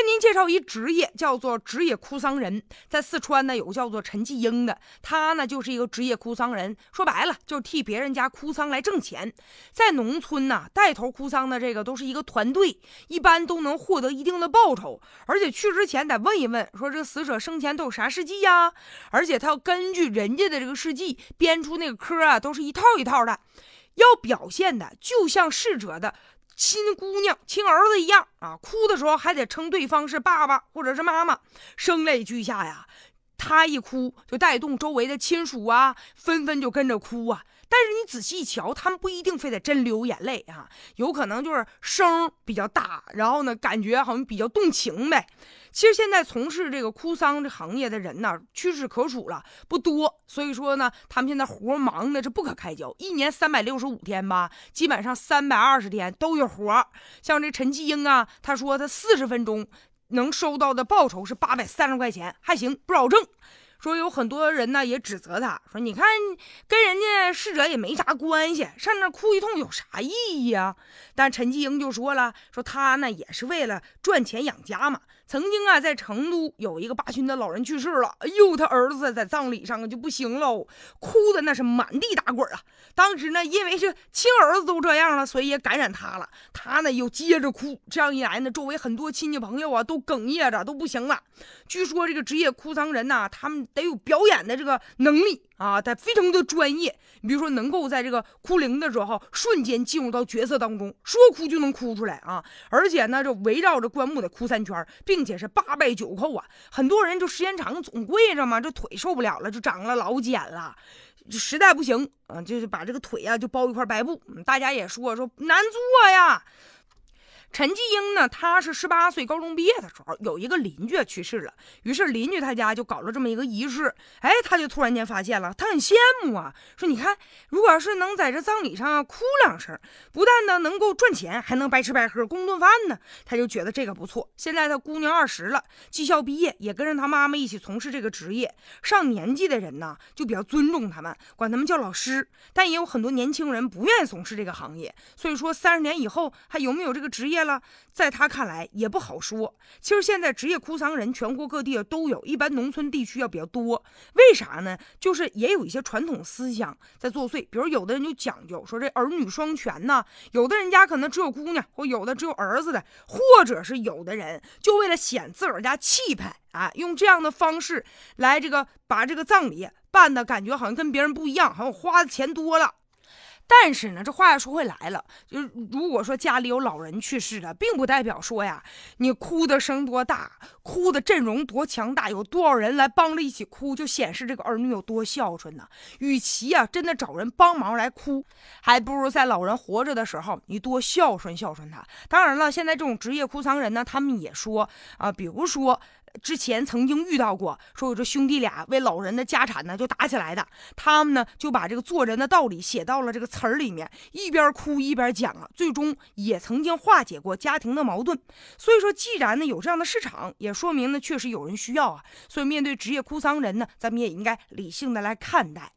跟您介绍一职业，叫做职业哭丧人。在四川呢，有个叫做陈继英的，他呢就是一个职业哭丧人。说白了，就是替别人家哭丧来挣钱。在农村呢，带头哭丧的这个都是一个团队，一般都能获得一定的报酬。而且去之前得问一问，说这个死者生前都有啥事迹呀？而且他要根据人家的这个事迹编出那个科啊，都是一套一套的，要表现的就像逝者的。亲姑娘、亲儿子一样啊，哭的时候还得称对方是爸爸或者是妈妈。声泪俱下呀，他一哭就带动周围的亲属啊，纷纷就跟着哭啊。但是你仔细一瞧，他们不一定非得真流眼泪啊，有可能就是声比较大，然后呢，感觉好像比较动情呗。其实现在从事这个哭丧这行业的人呢，屈指可数了，不多。所以说呢，他们现在活忙的是不可开交，一年三百六十五天吧，基本上三百二十天都有活。像这陈继英啊，他说他四十分钟能收到的报酬是八百三十块钱，还行，不少挣。说有很多人呢也指责他，说你看跟人家逝者也没啥关系，上那哭一通有啥意义啊？但陈继英就说了，说他呢也是为了赚钱养家嘛。曾经啊，在成都有一个八旬的老人去世了，哎呦，他儿子在葬礼上就不行喽，哭的那是满地打滚啊。当时呢，因为是亲儿子都这样了，所以也感染他了，他呢又接着哭。这样一来呢，周围很多亲戚朋友啊都哽咽着，都不行了。据说这个职业哭丧人呐，他们得有表演的这个能力。啊，他非常的专业。你比如说，能够在这个哭灵的时候瞬间进入到角色当中，说哭就能哭出来啊！而且呢，就围绕着棺木得哭三圈，并且是八拜九叩啊。很多人就时间长总跪着嘛，这腿受不了了，就长了老茧了，实在不行，嗯，就是把这个腿呀就包一块白布。大家也说说难做呀。陈继英呢，他是十八岁高中毕业的时候，有一个邻居去世了，于是邻居他家就搞了这么一个仪式。哎，他就突然间发现了，他很羡慕啊，说你看，如果要是能在这葬礼上哭两声，不但呢能够赚钱，还能白吃白喝，供顿饭呢，他就觉得这个不错。现在他姑娘二十了，技校毕业，也跟着他妈妈一起从事这个职业。上年纪的人呢，就比较尊重他们，管他们叫老师。但也有很多年轻人不愿意从事这个行业，所以说三十年以后还有没有这个职业？了，在他看来也不好说。其实现在职业哭丧人全国各地都有，一般农村地区要比较多。为啥呢？就是也有一些传统思想在作祟。比如有的人就讲究说这儿女双全呢，有的人家可能只有姑娘，或有的只有儿子的，或者是有的人就为了显自个儿家气派啊，用这样的方式来这个把这个葬礼办的感觉好像跟别人不一样，好像花的钱多了。但是呢，这话又说回来了，就如果说家里有老人去世了，并不代表说呀，你哭的声多大，哭的阵容多强大，有多少人来帮着一起哭，就显示这个儿女有多孝顺呢？与其啊，真的找人帮忙来哭，还不如在老人活着的时候，你多孝顺孝顺他。当然了，现在这种职业哭丧人呢，他们也说啊，比如说。之前曾经遇到过，说有这兄弟俩为老人的家产呢就打起来的，他们呢就把这个做人的道理写到了这个词儿里面，一边哭一边讲啊，最终也曾经化解过家庭的矛盾。所以说，既然呢有这样的市场，也说明呢确实有人需要啊。所以面对职业哭丧人呢，咱们也应该理性的来看待。